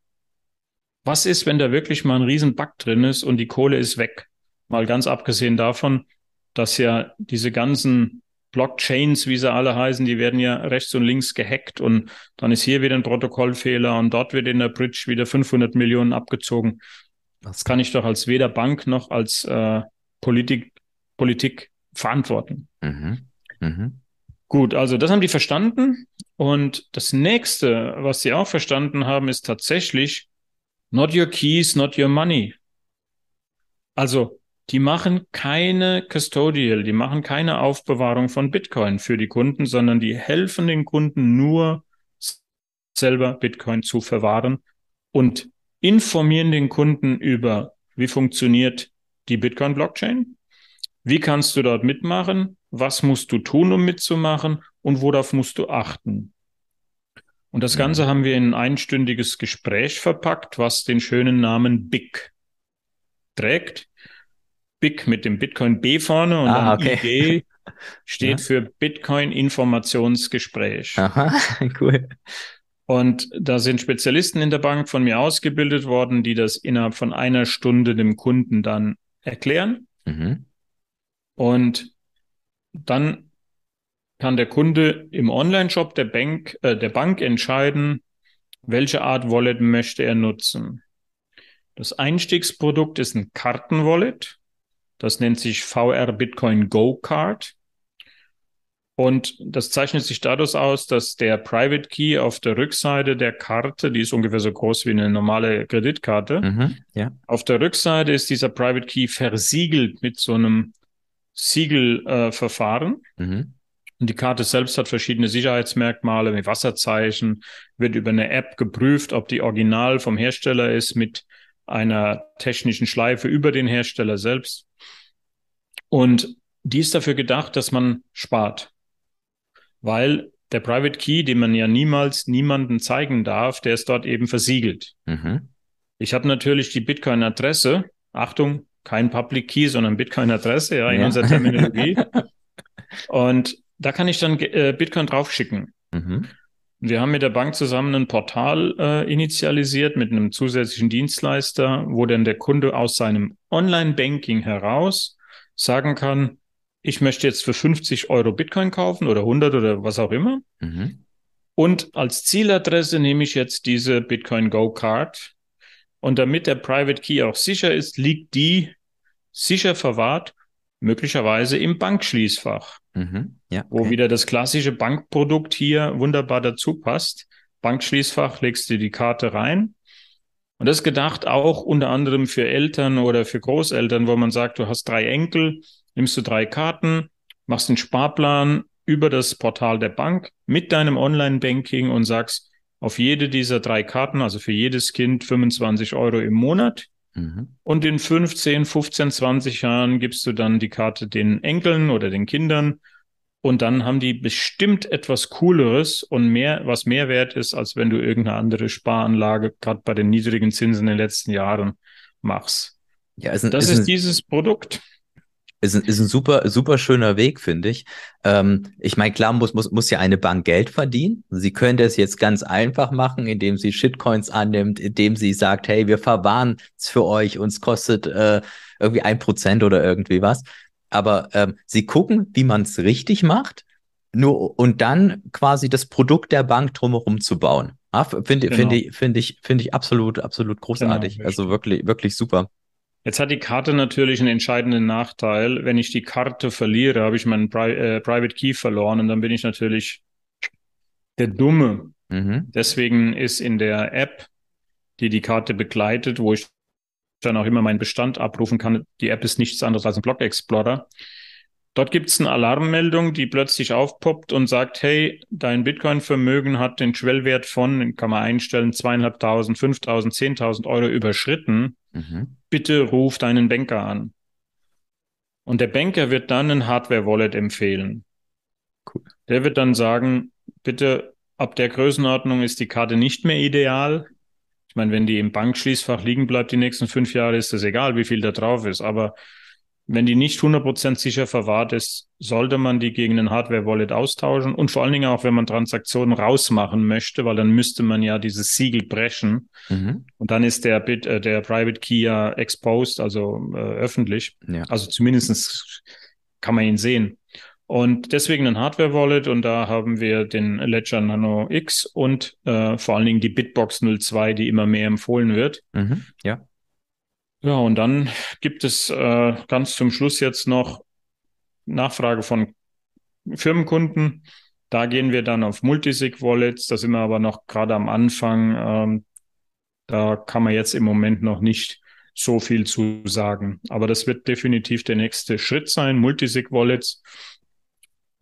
Was ist, wenn da wirklich mal ein riesen Bug drin ist und die Kohle ist weg? Mal ganz abgesehen davon, dass ja diese ganzen Blockchains, wie sie alle heißen, die werden ja rechts und links gehackt und dann ist hier wieder ein Protokollfehler und dort wird in der Bridge wieder 500 Millionen abgezogen. Das kann ich doch als weder Bank noch als äh, Politik, Politik verantworten. Mhm. Mhm. Gut, also das haben die verstanden. Und das nächste, was sie auch verstanden haben, ist tatsächlich not your keys, not your money. Also die machen keine Custodial, die machen keine Aufbewahrung von Bitcoin für die Kunden, sondern die helfen den Kunden nur selber Bitcoin zu verwahren und informieren den Kunden über, wie funktioniert die Bitcoin-Blockchain, wie kannst du dort mitmachen, was musst du tun, um mitzumachen und worauf musst du achten. Und das Ganze mhm. haben wir in ein einstündiges Gespräch verpackt, was den schönen Namen BIC trägt. BIC mit dem Bitcoin B vorne und ah, dann okay. IG steht ja. für Bitcoin Informationsgespräch. Aha, cool. Und da sind Spezialisten in der Bank von mir ausgebildet worden, die das innerhalb von einer Stunde dem Kunden dann erklären. Mhm. Und dann kann der Kunde im Online-Shop der Bank, äh, der Bank entscheiden, welche Art Wallet möchte er nutzen. Das Einstiegsprodukt ist ein Kartenwallet. Das nennt sich VR Bitcoin Go Card. Und das zeichnet sich dadurch aus, dass der Private Key auf der Rückseite der Karte, die ist ungefähr so groß wie eine normale Kreditkarte, mhm, ja. auf der Rückseite ist dieser Private Key versiegelt mit so einem Siegelverfahren. Äh, mhm. Und die Karte selbst hat verschiedene Sicherheitsmerkmale mit Wasserzeichen, wird über eine App geprüft, ob die original vom Hersteller ist mit einer technischen Schleife über den Hersteller selbst. Und die ist dafür gedacht, dass man spart. Weil der Private Key, den man ja niemals niemanden zeigen darf, der ist dort eben versiegelt. Mhm. Ich habe natürlich die Bitcoin-Adresse. Achtung, kein Public Key, sondern Bitcoin-Adresse, ja, in ja. unserer Terminologie. Und da kann ich dann äh, Bitcoin draufschicken. Mhm. Wir haben mit der Bank zusammen ein Portal äh, initialisiert mit einem zusätzlichen Dienstleister, wo dann der Kunde aus seinem Online-Banking heraus sagen kann, ich möchte jetzt für 50 Euro Bitcoin kaufen oder 100 oder was auch immer. Mhm. Und als Zieladresse nehme ich jetzt diese Bitcoin Go Card. Und damit der Private Key auch sicher ist, liegt die sicher verwahrt, möglicherweise im Bankschließfach. Mhm. Ja, okay. Wo wieder das klassische Bankprodukt hier wunderbar dazu passt. Bankschließfach legst du die Karte rein. Und das ist gedacht auch unter anderem für Eltern oder für Großeltern, wo man sagt, du hast drei Enkel, nimmst du drei Karten, machst einen Sparplan über das Portal der Bank mit deinem Online-Banking und sagst, auf jede dieser drei Karten, also für jedes Kind 25 Euro im Monat. Mhm. Und in 15, 15, 20 Jahren gibst du dann die Karte den Enkeln oder den Kindern. Und dann haben die bestimmt etwas Cooleres und mehr, was mehr wert ist, als wenn du irgendeine andere Sparanlage gerade bei den niedrigen Zinsen in den letzten Jahren machst. Ja, ist ein, das ist, ist dieses Produkt ist ein, ist ein super, super schöner Weg, finde ich. Ähm, ich meine, klar muss, muss, muss ja eine Bank Geld verdienen. Sie könnte es jetzt ganz einfach machen, indem sie Shitcoins annimmt, indem sie sagt, hey, wir verwahren es für euch, uns kostet äh, irgendwie ein Prozent oder irgendwie was. Aber ähm, sie gucken, wie man es richtig macht, nur und dann quasi das Produkt der Bank drumherum zu bauen. Ja, finde genau. finde ich, finde ich, finde ich absolut, absolut großartig. Genau, also wirklich, wirklich super. Jetzt hat die Karte natürlich einen entscheidenden Nachteil. Wenn ich die Karte verliere, habe ich meinen Pri äh, Private Key verloren und dann bin ich natürlich der Dumme. Mhm. Deswegen ist in der App, die die Karte begleitet, wo ich dann auch immer meinen Bestand abrufen kann, die App ist nichts anderes als ein Block Explorer. Dort gibt es eine Alarmmeldung, die plötzlich aufpoppt und sagt, hey, dein Bitcoin-Vermögen hat den Schwellwert von, kann man einstellen, zweieinhalbtausend, fünftausend, zehntausend Euro überschritten. Mhm. Bitte ruf deinen Banker an. Und der Banker wird dann ein Hardware-Wallet empfehlen. Cool. Der wird dann sagen, bitte, ab der Größenordnung ist die Karte nicht mehr ideal. Ich meine, wenn die im Bankschließfach liegen bleibt die nächsten fünf Jahre, ist das egal, wie viel da drauf ist. Aber wenn die nicht 100% sicher verwahrt ist, sollte man die gegen ein Hardware-Wallet austauschen und vor allen Dingen auch, wenn man Transaktionen rausmachen möchte, weil dann müsste man ja dieses Siegel brechen mhm. und dann ist der Bit, äh, der Private Key ja exposed, also äh, öffentlich. Ja. Also zumindestens kann man ihn sehen. Und deswegen ein Hardware-Wallet und da haben wir den Ledger Nano X und äh, vor allen Dingen die Bitbox 02, die immer mehr empfohlen wird. Mhm. Ja. Ja, und dann gibt es äh, ganz zum Schluss jetzt noch Nachfrage von Firmenkunden. Da gehen wir dann auf Multisig-Wallets. Da sind wir aber noch gerade am Anfang. Ähm, da kann man jetzt im Moment noch nicht so viel zu sagen. Aber das wird definitiv der nächste Schritt sein, Multisig-Wallets.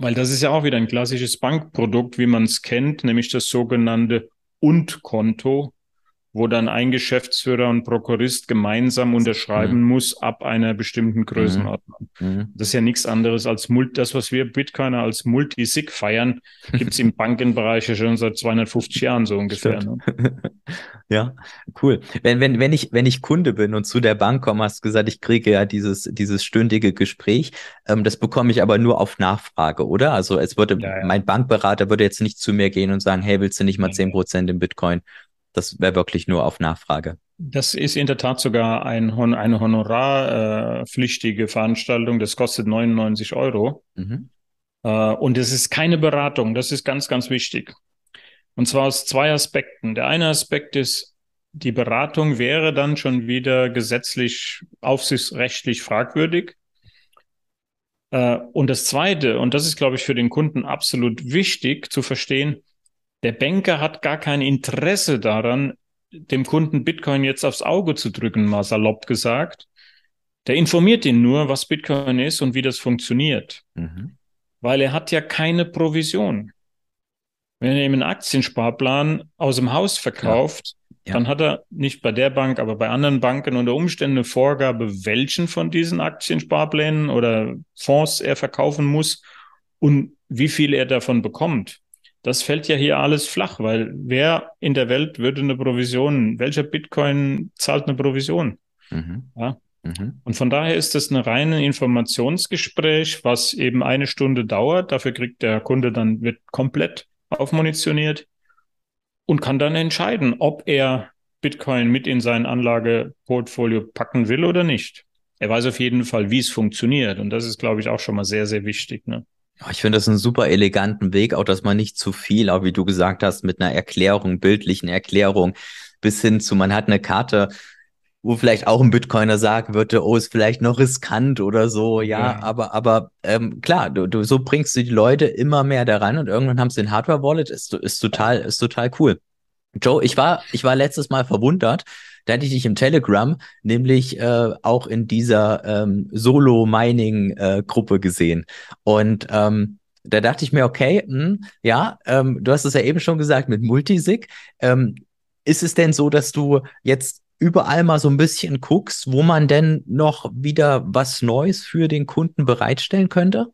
Weil das ist ja auch wieder ein klassisches Bankprodukt, wie man es kennt, nämlich das sogenannte Und-Konto wo dann ein Geschäftsführer und Prokurist gemeinsam unterschreiben mhm. muss ab einer bestimmten Größenordnung. Mhm. mhm. Das ist ja nichts anderes als Mult das, was wir Bitcoiner als Multisig feiern, gibt es im Bankenbereich ja schon seit 250 Jahren so ungefähr. Ne? ja, cool. Wenn, wenn, wenn, ich, wenn ich Kunde bin und zu der Bank komme, hast du gesagt, ich kriege ja dieses, dieses stündige Gespräch. Ähm, das bekomme ich aber nur auf Nachfrage, oder? Also es würde, ja, ja. mein Bankberater würde jetzt nicht zu mir gehen und sagen, hey, willst du nicht mal zehn Prozent im Bitcoin? Das wäre wirklich nur auf Nachfrage. Das ist in der Tat sogar ein, eine honorarpflichtige äh, Veranstaltung. Das kostet 99 Euro. Mhm. Äh, und es ist keine Beratung. Das ist ganz, ganz wichtig. Und zwar aus zwei Aspekten. Der eine Aspekt ist, die Beratung wäre dann schon wieder gesetzlich, aufsichtsrechtlich fragwürdig. Äh, und das zweite, und das ist, glaube ich, für den Kunden absolut wichtig zu verstehen, der Banker hat gar kein Interesse daran, dem Kunden Bitcoin jetzt aufs Auge zu drücken, mal salopp gesagt. Der informiert ihn nur, was Bitcoin ist und wie das funktioniert. Mhm. Weil er hat ja keine Provision. Wenn er ihm einen Aktiensparplan aus dem Haus verkauft, ja. dann hat er nicht bei der Bank, aber bei anderen Banken unter Umständen eine Vorgabe, welchen von diesen Aktiensparplänen oder Fonds er verkaufen muss und wie viel er davon bekommt das fällt ja hier alles flach, weil wer in der Welt würde eine Provision, welcher Bitcoin zahlt eine Provision? Mhm. Ja? Mhm. Und von daher ist das ein reines Informationsgespräch, was eben eine Stunde dauert. Dafür kriegt der Kunde dann, wird komplett aufmunitioniert und kann dann entscheiden, ob er Bitcoin mit in sein Anlageportfolio packen will oder nicht. Er weiß auf jeden Fall, wie es funktioniert. Und das ist, glaube ich, auch schon mal sehr, sehr wichtig. Ne? Ich finde das einen super eleganten Weg, auch dass man nicht zu viel, auch wie du gesagt hast, mit einer Erklärung, bildlichen Erklärung, bis hin zu, man hat eine Karte, wo vielleicht auch ein Bitcoiner sagen würde, oh, ist vielleicht noch riskant oder so, ja, ja. aber, aber ähm, klar, du, du, so bringst du die Leute immer mehr daran und irgendwann haben sie ein Hardware-Wallet, ist, ist total, ist total cool. Joe, ich war, ich war letztes Mal verwundert, da hatte ich dich im Telegram nämlich äh, auch in dieser ähm, Solo-Mining-Gruppe äh, gesehen. Und ähm, da dachte ich mir, okay, mh, hm, ja, ähm, du hast es ja eben schon gesagt mit Multisig. Ähm, ist es denn so, dass du jetzt überall mal so ein bisschen guckst, wo man denn noch wieder was Neues für den Kunden bereitstellen könnte?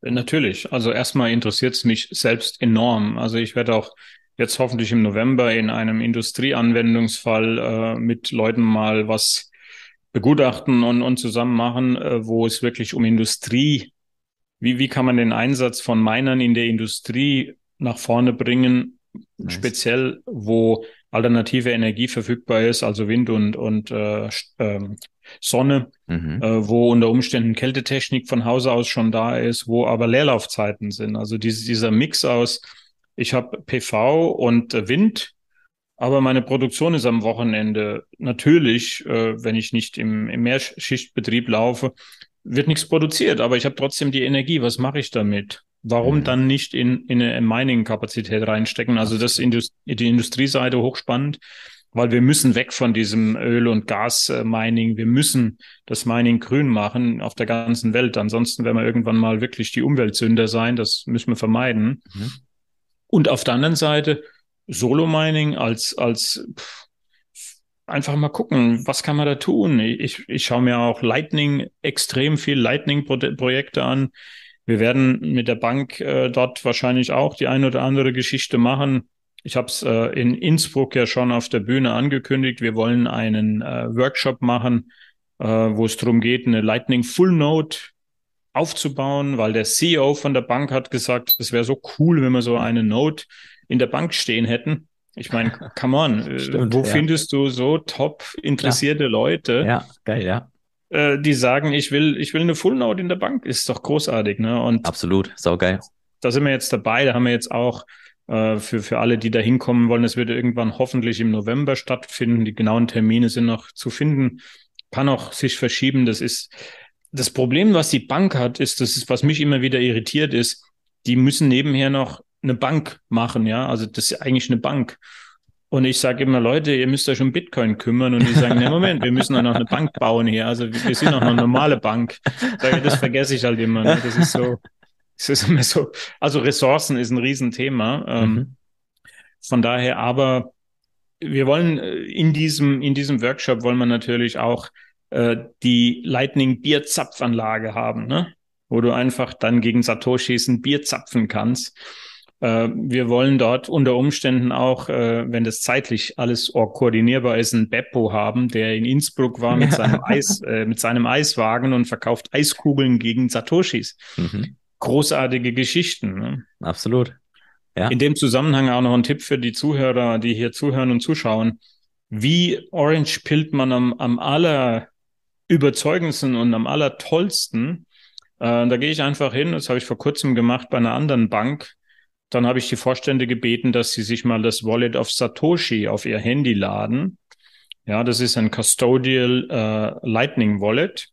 Natürlich. Also erstmal interessiert es mich selbst enorm. Also ich werde auch jetzt hoffentlich im November in einem Industrieanwendungsfall äh, mit Leuten mal was begutachten und, und zusammen machen, äh, wo es wirklich um Industrie, wie, wie kann man den Einsatz von Minern in der Industrie nach vorne bringen, nice. speziell wo alternative Energie verfügbar ist, also Wind und, und äh, äh, Sonne, mhm. äh, wo unter Umständen Kältetechnik von Hause aus schon da ist, wo aber Leerlaufzeiten sind. Also diese, dieser Mix aus ich habe PV und äh, Wind, aber meine Produktion ist am Wochenende. Natürlich, äh, wenn ich nicht im, im Mehrschichtbetrieb laufe, wird nichts produziert, aber ich habe trotzdem die Energie. Was mache ich damit? Warum mhm. dann nicht in, in eine Mining-Kapazität reinstecken? Also das Indust die Industrieseite hochspannend, weil wir müssen weg von diesem Öl- und Gas-Mining. Wir müssen das Mining grün machen auf der ganzen Welt. Ansonsten werden wir irgendwann mal wirklich die Umweltsünder sein. Das müssen wir vermeiden. Mhm. Und auf der anderen Seite Solo-Mining als, als pff, einfach mal gucken, was kann man da tun? Ich, ich schaue mir auch Lightning, extrem viel Lightning-Projekte an. Wir werden mit der Bank äh, dort wahrscheinlich auch die eine oder andere Geschichte machen. Ich habe es äh, in Innsbruck ja schon auf der Bühne angekündigt. Wir wollen einen äh, Workshop machen, äh, wo es darum geht, eine Lightning Full Node aufzubauen, weil der CEO von der Bank hat gesagt, es wäre so cool, wenn wir so eine Note in der Bank stehen hätten. Ich meine, come on, äh, Stimmt, wo ja. findest du so top interessierte ja. Leute? Ja, geil, ja. Äh, die sagen, ich will, ich will eine Full Note in der Bank, ist doch großartig, ne? Und absolut, sau geil. Da sind wir jetzt dabei, da haben wir jetzt auch äh, für, für alle, die da hinkommen wollen, es wird irgendwann hoffentlich im November stattfinden. Die genauen Termine sind noch zu finden. Kann auch sich verschieben. Das ist, das Problem, was die Bank hat, ist, das ist, was mich immer wieder irritiert ist, die müssen nebenher noch eine Bank machen, ja. Also das ist eigentlich eine Bank. Und ich sage immer, Leute, ihr müsst euch um Bitcoin kümmern. Und die sagen, ne, Moment, wir müssen auch noch eine Bank bauen hier. Also wir sind auch noch eine normale Bank. Sage, das vergesse ich halt immer. Ne? Das ist so, das ist immer so. Also Ressourcen ist ein Riesenthema. Ähm, mhm. Von daher aber wir wollen äh, in diesem, in diesem Workshop wollen wir natürlich auch äh, die Lightning Bierzapfanlage haben, ne? wo du einfach dann gegen Satoshis ein Bier zapfen kannst. Äh, wir wollen dort unter Umständen auch, äh, wenn das zeitlich alles koordinierbar ist, einen Beppo haben, der in Innsbruck war mit, seinem, Eis, äh, mit seinem Eiswagen und verkauft Eiskugeln gegen Satoshis. Mhm. Großartige Geschichten. Ne? Absolut. Ja. In dem Zusammenhang auch noch ein Tipp für die Zuhörer, die hier zuhören und zuschauen. Wie Orange pillt man am, am aller überzeugendsten und am allertollsten? Äh, da gehe ich einfach hin, das habe ich vor kurzem gemacht bei einer anderen Bank. Dann habe ich die Vorstände gebeten, dass sie sich mal das Wallet of Satoshi auf ihr Handy laden. Ja, das ist ein Custodial äh, Lightning Wallet.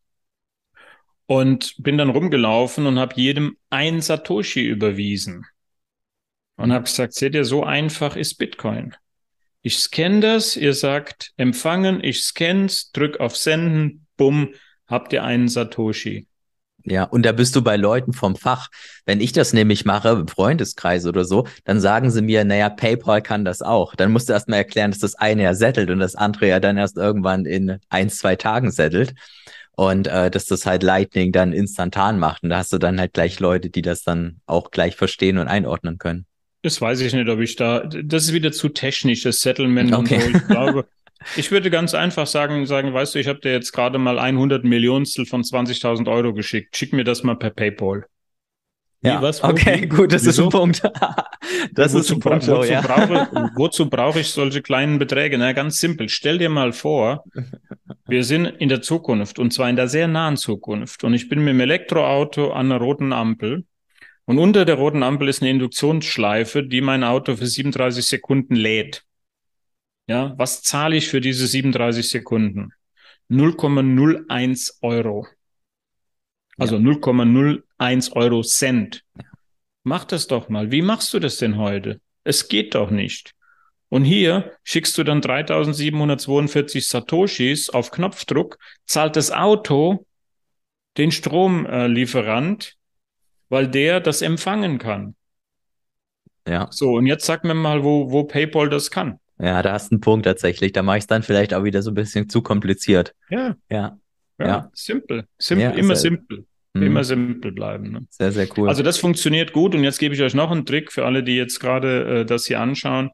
Und bin dann rumgelaufen und habe jedem ein Satoshi überwiesen und habe gesagt, seht ihr, so einfach ist Bitcoin. Ich scanne das, ihr sagt empfangen, ich scan's, drück auf Senden, bumm, habt ihr einen Satoshi. Ja, und da bist du bei Leuten vom Fach. Wenn ich das nämlich mache, im Freundeskreis oder so, dann sagen sie mir, naja, PayPal kann das auch. Dann musst du erst mal erklären, dass das eine ja settelt und das andere ja dann erst irgendwann in ein, zwei Tagen settelt. Und äh, dass das halt Lightning dann instantan macht. Und da hast du dann halt gleich Leute, die das dann auch gleich verstehen und einordnen können. Das weiß ich nicht, ob ich da. Das ist wieder zu technisch, das Settlement okay. und so. Ich glaube, ich würde ganz einfach sagen, sagen, weißt du, ich habe dir jetzt gerade mal 100 Millionstel von 20.000 Euro geschickt. Schick mir das mal per PayPal. Ja, Wie, was, okay, gut, das Wieso? ist ein Punkt. das ist ein Punkt. Wozu, ja. brauche, wozu brauche ich solche kleinen Beträge? Na, ganz simpel. Stell dir mal vor, wir sind in der Zukunft und zwar in der sehr nahen Zukunft und ich bin mit dem Elektroauto an einer roten Ampel und unter der roten Ampel ist eine Induktionsschleife, die mein Auto für 37 Sekunden lädt. Ja, was zahle ich für diese 37 Sekunden? 0,01 Euro. Also ja. 0,01 Euro Cent. Mach das doch mal. Wie machst du das denn heute? Es geht doch nicht. Und hier schickst du dann 3742 Satoshis auf Knopfdruck, zahlt das Auto den Stromlieferant weil der das empfangen kann. Ja. So, und jetzt sag mir mal, wo, wo PayPal das kann. Ja, da hast du einen Punkt tatsächlich. Da mache ich es dann vielleicht auch wieder so ein bisschen zu kompliziert. Ja. Ja. Ja. ja. Simpel. Simple. Ja, immer simpel. Mh. Immer simpel bleiben. Ne? Sehr, sehr cool. Also das funktioniert gut. Und jetzt gebe ich euch noch einen Trick für alle, die jetzt gerade äh, das hier anschauen.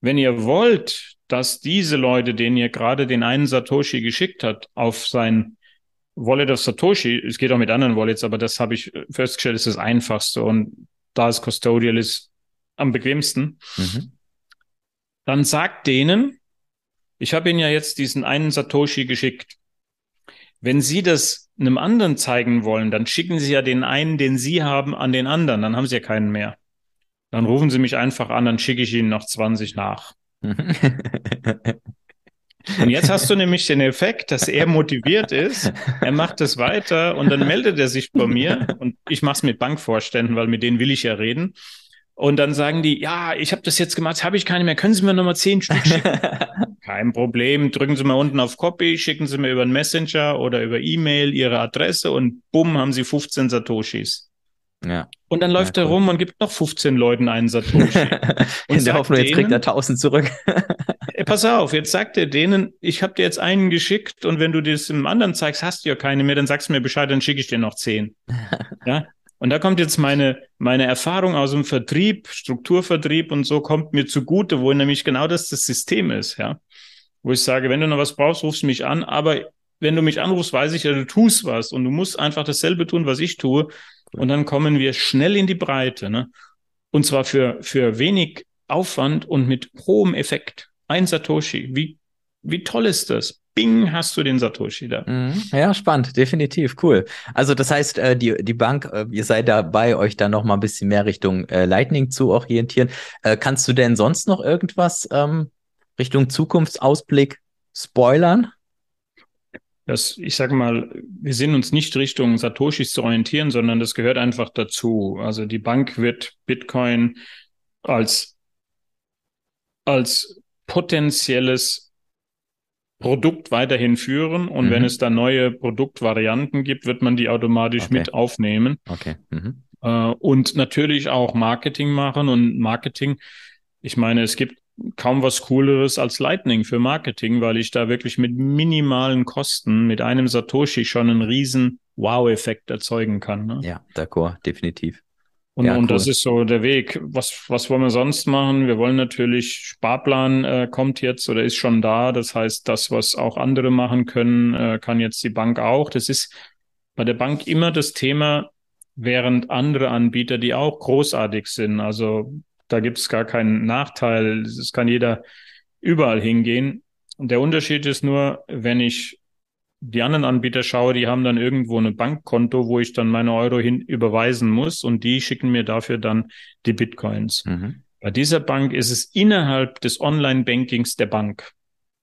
Wenn ihr wollt, dass diese Leute, denen ihr gerade den einen Satoshi geschickt habt, auf sein Wallet of Satoshi, es geht auch mit anderen Wallets, aber das habe ich festgestellt, ist das einfachste und da es Custodial ist, am bequemsten. Mhm. Dann sagt denen, ich habe Ihnen ja jetzt diesen einen Satoshi geschickt. Wenn Sie das einem anderen zeigen wollen, dann schicken Sie ja den einen, den Sie haben, an den anderen. Dann haben Sie ja keinen mehr. Dann rufen Sie mich einfach an, dann schicke ich Ihnen noch 20 nach. Und jetzt hast du nämlich den Effekt, dass er motiviert ist, er macht es weiter und dann meldet er sich bei mir und ich mache es mit Bankvorständen, weil mit denen will ich ja reden. Und dann sagen die, ja, ich habe das jetzt gemacht, habe ich keine mehr, können Sie mir nochmal zehn Stück schicken? Kein Problem, drücken Sie mal unten auf Copy, schicken Sie mir über einen Messenger oder über E-Mail Ihre Adresse und bumm, haben Sie 15 Satoshis. Ja. Und dann läuft ja, cool. er rum und gibt noch 15 Leuten einen Satoshi. In der Hoffnung, jetzt kriegt er 1000 zurück. pass auf, jetzt sagt er denen, ich habe dir jetzt einen geschickt und wenn du das im anderen zeigst, hast du ja keine mehr, dann sagst du mir Bescheid, dann schicke ich dir noch 10. ja. Und da kommt jetzt meine, meine Erfahrung aus dem Vertrieb, Strukturvertrieb und so kommt mir zugute, wo nämlich genau das das System ist, ja. Wo ich sage, wenn du noch was brauchst, rufst du mich an, aber wenn du mich anrufst, weiß ich ja, du tust was und du musst einfach dasselbe tun, was ich tue. Und dann kommen wir schnell in die Breite. Ne? Und zwar für, für wenig Aufwand und mit hohem Effekt. Ein Satoshi. Wie, wie toll ist das? Bing, hast du den Satoshi da. Mhm. Ja, spannend, definitiv, cool. Also das heißt, äh, die, die Bank, äh, ihr seid dabei, euch da noch mal ein bisschen mehr Richtung äh, Lightning zu orientieren. kannst du denn sonst noch irgendwas ähm, Richtung Zukunftsausblick spoilern? das, ich sage mal, wir sind uns nicht Richtung Satoshis zu orientieren, sondern das gehört einfach dazu. Also die Bank wird Bitcoin als, als potenzielles Produkt weiterhin führen und mhm. wenn es da neue Produktvarianten gibt, wird man die automatisch okay. mit aufnehmen. Okay. Mhm. Äh, und natürlich auch Marketing machen und Marketing. Ich meine, es gibt kaum was Cooleres als Lightning für Marketing, weil ich da wirklich mit minimalen Kosten, mit einem Satoshi schon einen riesen Wow-Effekt erzeugen kann. Ne? Ja, d'accord, definitiv. Und, ja, und das ist so der Weg. Was, was wollen wir sonst machen? Wir wollen natürlich, Sparplan äh, kommt jetzt oder ist schon da. Das heißt, das, was auch andere machen können, äh, kann jetzt die Bank auch. Das ist bei der Bank immer das Thema, während andere Anbieter, die auch großartig sind, also da gibt es gar keinen Nachteil. Es kann jeder überall hingehen. Und der Unterschied ist nur, wenn ich die anderen Anbieter schaue, die haben dann irgendwo ein Bankkonto, wo ich dann meine Euro hin überweisen muss und die schicken mir dafür dann die Bitcoins. Mhm. Bei dieser Bank ist es innerhalb des Online-Bankings der Bank.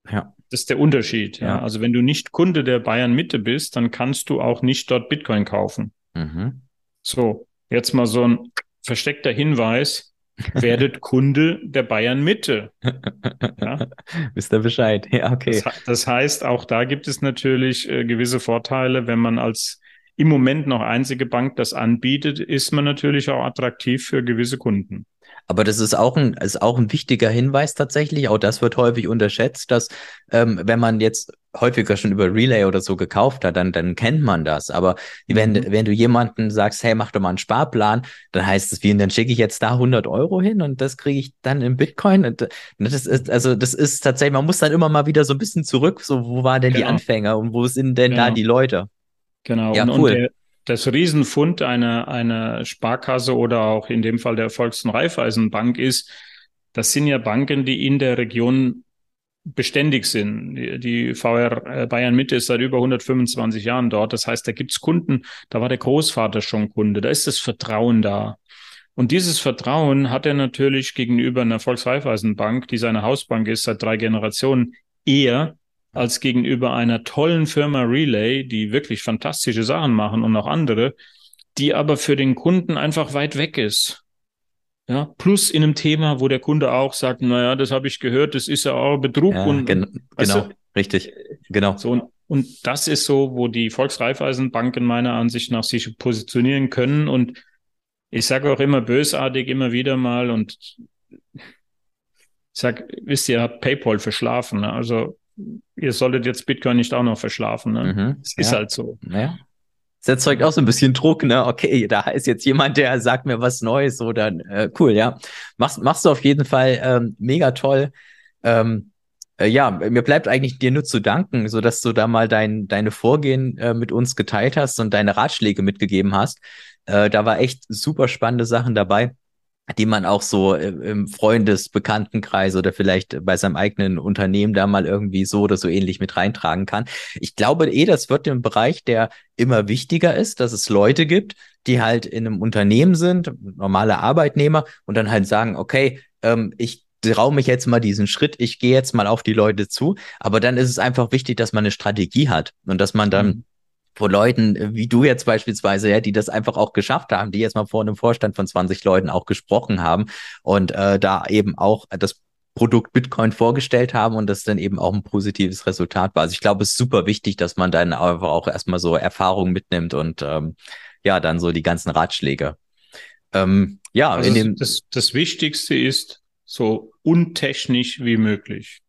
Ja. Das ist der Unterschied. Ja. ja. Also wenn du nicht Kunde der Bayern Mitte bist, dann kannst du auch nicht dort Bitcoin kaufen. Mhm. So, jetzt mal so ein versteckter Hinweis werdet Kunde der Bayern Mitte. Ja? Wisst ihr Bescheid? Ja, okay. Das, das, heißt, auch da gibt es natürlich äh, gewisse Vorteile, wenn man als im Moment noch einzige Bank das anbietet, ist man natürlich auch attraktiv für gewisse Kunden. Aber das ist auch ein, ist auch ein wichtiger Hinweis tatsächlich. Auch das wird häufig unterschätzt, dass ähm, wenn man jetzt häufiger schon über Relay oder so gekauft hat, dann, dann kennt man das. Aber mhm. wenn, wenn du jemanden sagst, hey, mach doch mal einen Sparplan, dann heißt es wie, und dann schicke ich jetzt da 100 Euro hin und das kriege ich dann in Bitcoin. Und das ist, also das ist tatsächlich, man muss dann immer mal wieder so ein bisschen zurück, so wo waren denn genau. die Anfänger und wo sind denn genau. da die Leute? Genau. Ja, und, cool. Und der, das Riesenfund einer, einer Sparkasse oder auch in dem Fall der Volks- und Raiffeisenbank ist, das sind ja Banken, die in der Region beständig sind. Die, VR äh, Bayern Mitte ist seit über 125 Jahren dort. Das heißt, da gibt's Kunden, da war der Großvater schon Kunde, da ist das Vertrauen da. Und dieses Vertrauen hat er natürlich gegenüber einer Volksreifeisenbank, die seine Hausbank ist seit drei Generationen, eher als gegenüber einer tollen Firma Relay, die wirklich fantastische Sachen machen und auch andere, die aber für den Kunden einfach weit weg ist. Ja, plus in einem Thema, wo der Kunde auch sagt, naja, das habe ich gehört, das ist ja auch Betrug ja, und gen genau, du? richtig, genau. So, und, und das ist so, wo die Volksreifeisenbanken meiner Ansicht nach sich positionieren können. Und ich sage auch immer bösartig, immer wieder mal, und ich sag, wisst ihr, ihr habt PayPal verschlafen. Ne? Also ihr solltet jetzt Bitcoin nicht auch noch verschlafen. Ne? Mhm, es ist halt so. Ja. Das erzeugt auch so ein bisschen Druck, ne? Okay, da ist jetzt jemand, der sagt mir was Neues oder äh, cool, ja. Machst, machst du auf jeden Fall ähm, mega toll. Ähm, äh, ja, mir bleibt eigentlich dir nur zu danken, so dass du da mal dein, deine Vorgehen äh, mit uns geteilt hast und deine Ratschläge mitgegeben hast. Äh, da war echt super spannende Sachen dabei die man auch so im Freundesbekanntenkreis oder vielleicht bei seinem eigenen Unternehmen da mal irgendwie so oder so ähnlich mit reintragen kann. Ich glaube eh, das wird im Bereich, der immer wichtiger ist, dass es Leute gibt, die halt in einem Unternehmen sind, normale Arbeitnehmer und dann halt sagen, okay, ähm, ich traue mich jetzt mal diesen Schritt, ich gehe jetzt mal auf die Leute zu, aber dann ist es einfach wichtig, dass man eine Strategie hat und dass man dann mhm vor Leuten wie du jetzt beispielsweise, ja, die das einfach auch geschafft haben, die jetzt mal vor einem Vorstand von 20 Leuten auch gesprochen haben und äh, da eben auch das Produkt Bitcoin vorgestellt haben und das dann eben auch ein positives Resultat war. Also ich glaube, es ist super wichtig, dass man dann einfach auch erstmal so Erfahrungen mitnimmt und ähm, ja, dann so die ganzen Ratschläge. Ähm, ja, also in dem das, das Wichtigste ist so untechnisch wie möglich.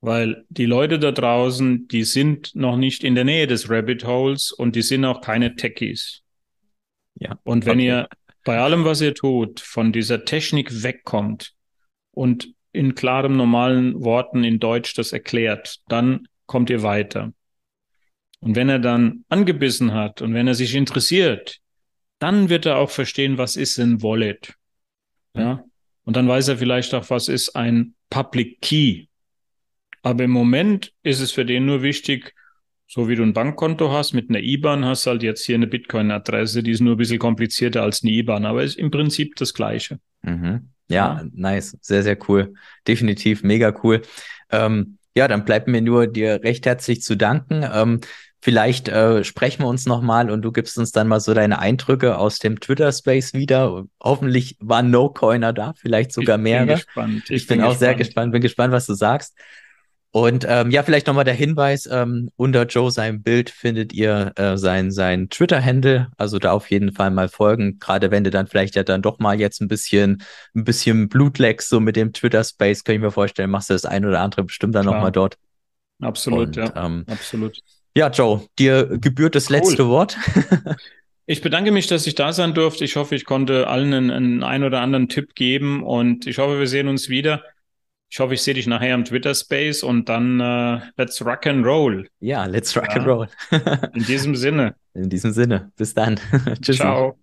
Weil die Leute da draußen, die sind noch nicht in der Nähe des Rabbit Holes und die sind auch keine Techies. Ja. Und wenn okay. ihr bei allem, was ihr tut, von dieser Technik wegkommt und in klarem, normalen Worten in Deutsch das erklärt, dann kommt ihr weiter. Und wenn er dann angebissen hat und wenn er sich interessiert, dann wird er auch verstehen, was ist ein Wallet. Ja. Und dann weiß er vielleicht auch, was ist ein Public Key. Aber im Moment ist es für den nur wichtig, so wie du ein Bankkonto hast mit einer IBAN, hast halt jetzt hier eine Bitcoin-Adresse, die ist nur ein bisschen komplizierter als eine IBAN, aber ist im Prinzip das Gleiche. Mhm. Ja, ja, nice. Sehr, sehr cool. Definitiv mega cool. Ähm, ja, dann bleibt mir nur dir recht herzlich zu danken. Ähm, vielleicht äh, sprechen wir uns nochmal und du gibst uns dann mal so deine Eindrücke aus dem Twitter-Space wieder. Hoffentlich waren No-Coiner da, vielleicht sogar mehrere. Ich bin, gespannt. Ich, ich bin, bin, auch gespannt. sehr gespannt, bin gespannt, was du sagst. Und ähm, ja, vielleicht nochmal der Hinweis, ähm, unter Joe seinem Bild findet ihr äh, sein, sein Twitter-Handle, also da auf jeden Fall mal folgen, gerade wenn du dann vielleicht ja dann doch mal jetzt ein bisschen, ein bisschen Blut leckst, so mit dem Twitter-Space, kann ich mir vorstellen, machst du das ein oder andere bestimmt dann nochmal dort. Absolut, Und, ja, ähm, absolut. Ja, Joe, dir gebührt das cool. letzte Wort. Ich bedanke mich, dass ich da sein durfte. Ich hoffe, ich konnte allen einen, einen ein oder anderen Tipp geben und ich hoffe, wir sehen uns wieder. Ich hoffe, ich sehe dich nachher im Twitter Space und dann uh, let's rock and roll. Ja, let's rock ja. and roll. In diesem Sinne. In diesem Sinne. Bis dann. Tschüss. Ciao.